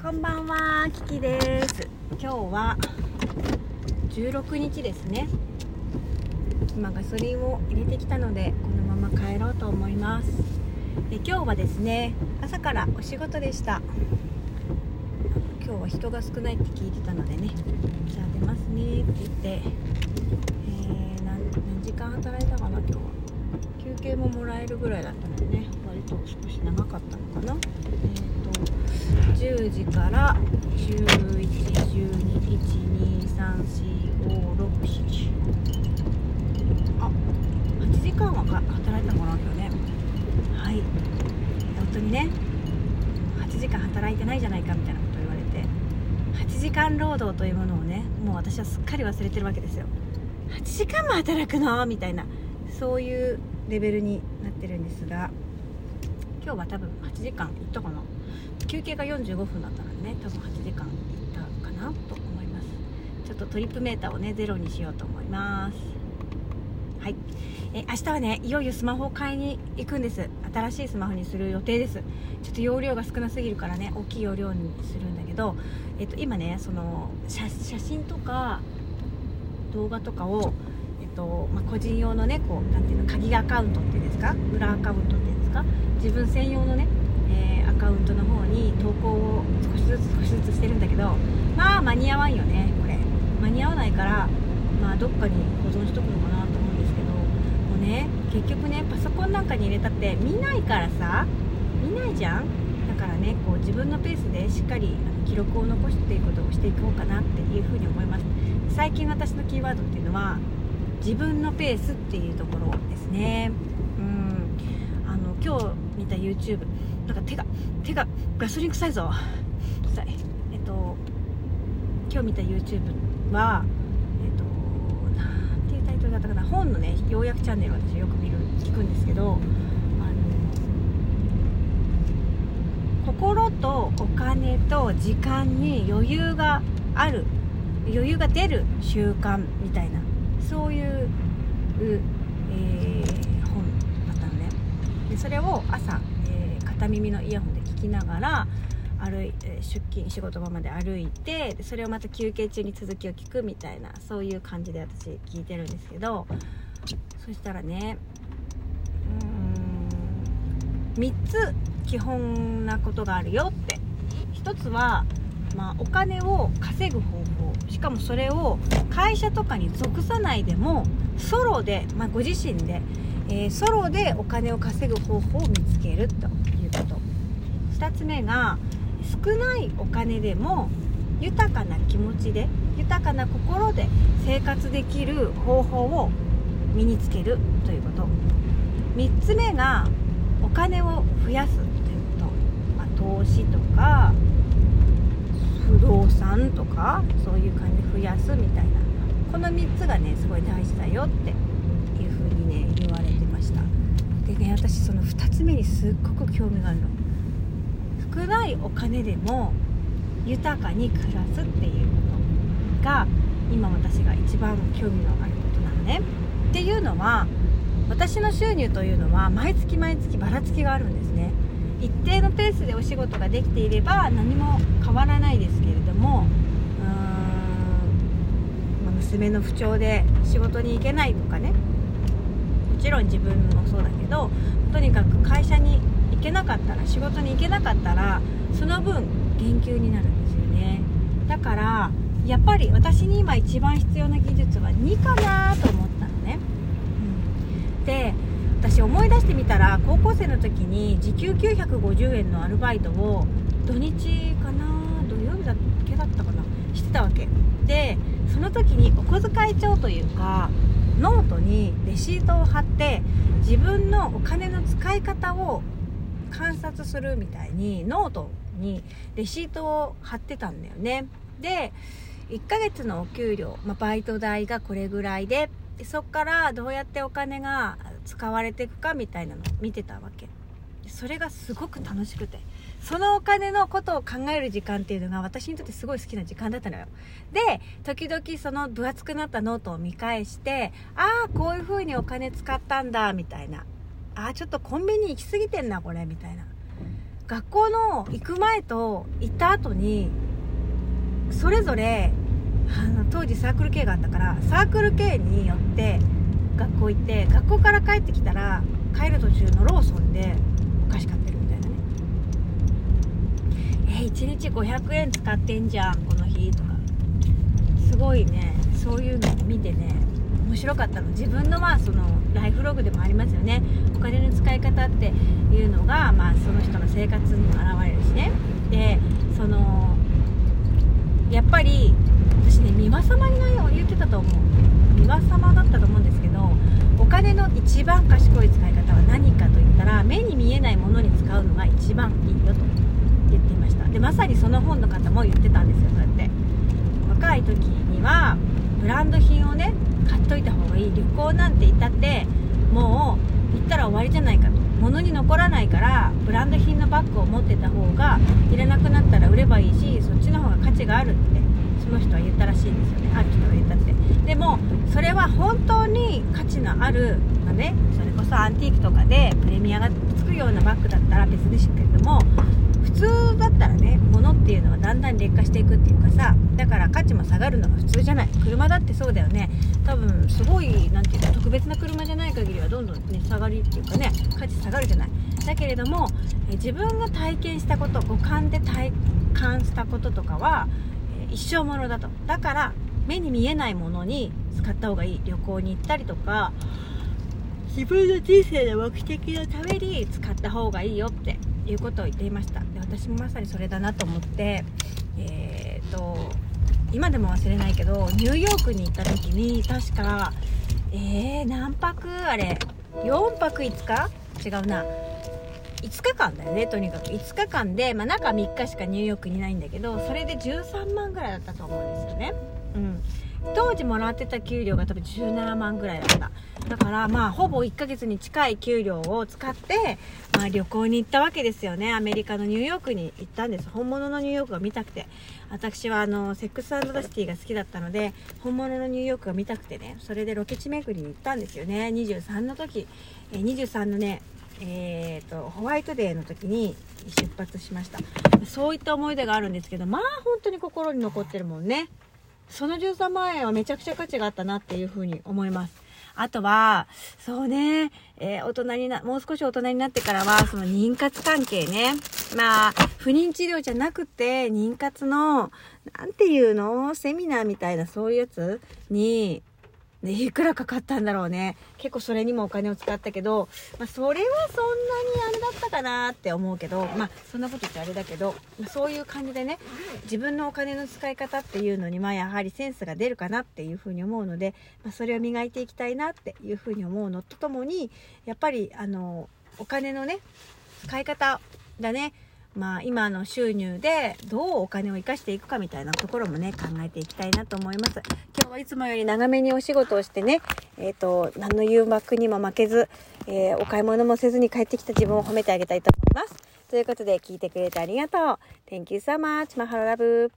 こんばんは、キキです。今日は16日ですね。今ガソリンを入れてきたので、このまま帰ろうと思います。で今日はですね、朝からお仕事でした。今日は人が少ないって聞いてたのでね、じゃあ出ますねって言って、えー何何時間働いたかな今日は。休憩ももらえるぐらいだったのでね、割と少し長かったのかな。えー10時から11121234567あ8時間はか働いたのかな今日ね。はい。本当にね8時間働いてないじゃないかみたいなことを言われて8時間労働というものをねもう私はすっかり忘れてるわけですよ。8時間も働くの？みたいなそういうレベルになってるんですが今日は多分8時間行ったかな。休憩が45分だったのでね多分8時間行ったかなと思います。ちょっとトリップメーターをねゼロにしようと思います。はい。え明日はねいよいよスマホを買いに行くんです。新しいスマホにする予定です。ちょっと容量が少なすぎるからね大きい容量にするんだけど、えっと、今ねその写真とか動画とかをえっとまあ、個人用のねこうなていうの鍵アカウントっていうんですか？裏アカウントっていうんですか？自分専用のね、えーアカウントの方に投稿を少しずつ少しずつしてるんだけどまあ間に合わんよねこれ。間に合わないからまあどっかに保存しとくのかなと思うんですけどもうね結局ねパソコンなんかに入れたって見ないからさ見ないじゃん。だからねこう自分のペースでしっかりあの記録を残していくことをしていこうかなっていうふうに思います。最近私のキーワードっていうのは自分のペースっていうところですね。うん。あの今日見た YouTube なんか手が手がガソリン臭いぞ。臭い。えっと今日見た YouTube はえっとなんていうタイトルだったかな。本のね要約チャンネル私よく見る聞くんですけどあの心とお金と時間に余裕がある余裕が出る習慣みたいなそういう、えー本だったのね。でそれを朝、片耳のイヤホンで聞きながら歩い出勤仕事場まで歩いてそれをまた休憩中に続きを聞くみたいなそういう感じで私聞いてるんですけどそしたらねうーん3つ基本なことがあるよって。1つは、まあ、お金を稼ぐ方法。しかもそれを会社とかに属さないでもソロで、まあ、ご自身で、えーソロでお金を稼ぐ方法を見つけるということ。2つ目が少ないお金でも豊かな気持ちで豊かな心で生活できる方法を身につけるということ。3つ目がお金を増やすということ、まあ、投資とか不動産とかそういう感じで増やすみたいな。この3つがねすごい大事だよっていう風にね言われてましたでね私その2つ目にすっごく興味があるの。少ないお金でも豊かに暮らすっていうことが今私が一番興味のあることなのね。っていうのは私の収入というのは毎月毎月ばらつきがあるんですね。一定のペースでお仕事ができていれば何も変わらないですけれどもうーん、ま娘の不調で仕事に行けないとかね。ちろん自分もそうだけどとにかく会社に行けなかったら仕事に行けなかったらその分減給になるんですよね。だからやっぱり私に今一番必要な技術は2かなと思ったのね、うん、で私思い出してみたら高校生の時に時給950円のアルバイトを土日かな土曜日だけだったかなしてたわけ。でその時にお小遣い帳というかノートにレシートを貼って自分のお金の使い方を観察するみたいにノートにレシートを貼ってたんだよね。で1ヶ月のお給料、まあ、バイト代がこれぐらいででそっからどうやってお金が使われていくかみたいなのを見てたわけ。それがすごく楽しくて。そのお金のことを考える時間っていうのが私にとってすごい好きな時間だったのよ。で時々その分厚くなったノートを見返してああこういう風にお金使ったんだみたいな。あーちょっとコンビニ行き過ぎてんなこれみたいな。学校の行く前と行った後にそれぞれあの当時サークル系があったからサークル系によって学校行って学校から帰ってきたら帰る途中のローソンでお菓子買った1日500円使ってんじゃんこの日とか。すごいねそういうのを見てね面白かったの。自分のまあそのライフログでもありますよね。お金の使い方っていうのが、まあ、その人の生活にも現れるしね。でそのやっぱり私ね三輪様に言ってたと思う。三輪様だったと思うんですけどお金の一番賢い使い方は何かといったら目に見えないものに使うのが一番いいよと。言ってました。でまさにその本の方も言ってたんですよそうやって。若い時にはブランド品をね買っといた方がいい。旅行なんて言ったってもう行ったら終わりじゃないかと。物に残らないからブランド品のバッグを持ってた方がいらなくなったら売ればいいしそっちの方が価値があるってその人は言ったらしいんですよね。ある人が言ったって。でもそれは本当に価値のある、まあね、それこそアンティークとかでプレミアがつくようなバッグだったら別ですけれども通だったらね物っていうのはだんだん劣化していくっていうかさだから価値も下がるのが普通じゃない。車だってそうだよね。多分すごい何て言うか特別な車じゃない限りはどんどんね下がりっていうかね価値下がるじゃない。だけれどもえ自分が体験したこと五感で体感したこととかはえ一生ものだと。だから目に見えないものに使った方がいい。旅行に行ったりとか自分の人生の目的のために使った方がいいよっていうことを言っていました。私もまさにそれだなと思ってえー、っと今でも忘れないけどニューヨークに行った時に確かえー、何泊？あれ4泊5日？違うな。5日間だよねとにかく。5日間で、まあ、中3日しかニューヨークにいないんだけどそれで13万ぐらいだったと思うんですよね。うん。当時もらってた給料が多分17万ぐらいだった。だからまあほぼ1ヶ月に近い給料を使って、まあ、旅行に行ったわけですよね。アメリカのニューヨークに行ったんです。本物のニューヨークが見たくて。私はあのセックスザ・シティが好きだったので本物のニューヨークが見たくてね。それでロケ地巡りに行ったんですよね。23の時。23のねえーと、ホワイトデーの時に出発しました。そういった思い出があるんですけどまあ本当に心に残ってるもんね。その13万円はめちゃくちゃ価値があったなっていうふうに思います。あとは、そうね、えー、大人にな、もう少し大人になってからは、その妊活関係ね。まあ、不妊治療じゃなくて、妊活の、なんていうのセミナーみたいなそういうやつに、ね、いくらかかったんだろうね。結構それにもお金を使ったけど、まあ、それはそんなにあれだったかなって思うけど、まあ、そんなこと言ってあれだけど、まあ、そういう感じでね、自分のお金の使い方っていうのに、まあ、やはりセンスが出るかなっていうふうに思うので、まあ、それを磨いていきたいなっていうふうに思うのとともに、やっぱり、あの、お金のね、使い方だね。まあ、今の収入でどうお金を生かしていくかみたいなところもね、考えていきたいなと思います。今日はいつもより長めにお仕事をしてね、えっ、ー、と、何の誘惑にも負けず、えー、お買い物もせずに帰ってきた自分を褒めてあげたいと思います。ということで、聞いてくれてありがとう。Thank you so much. マハロラブ。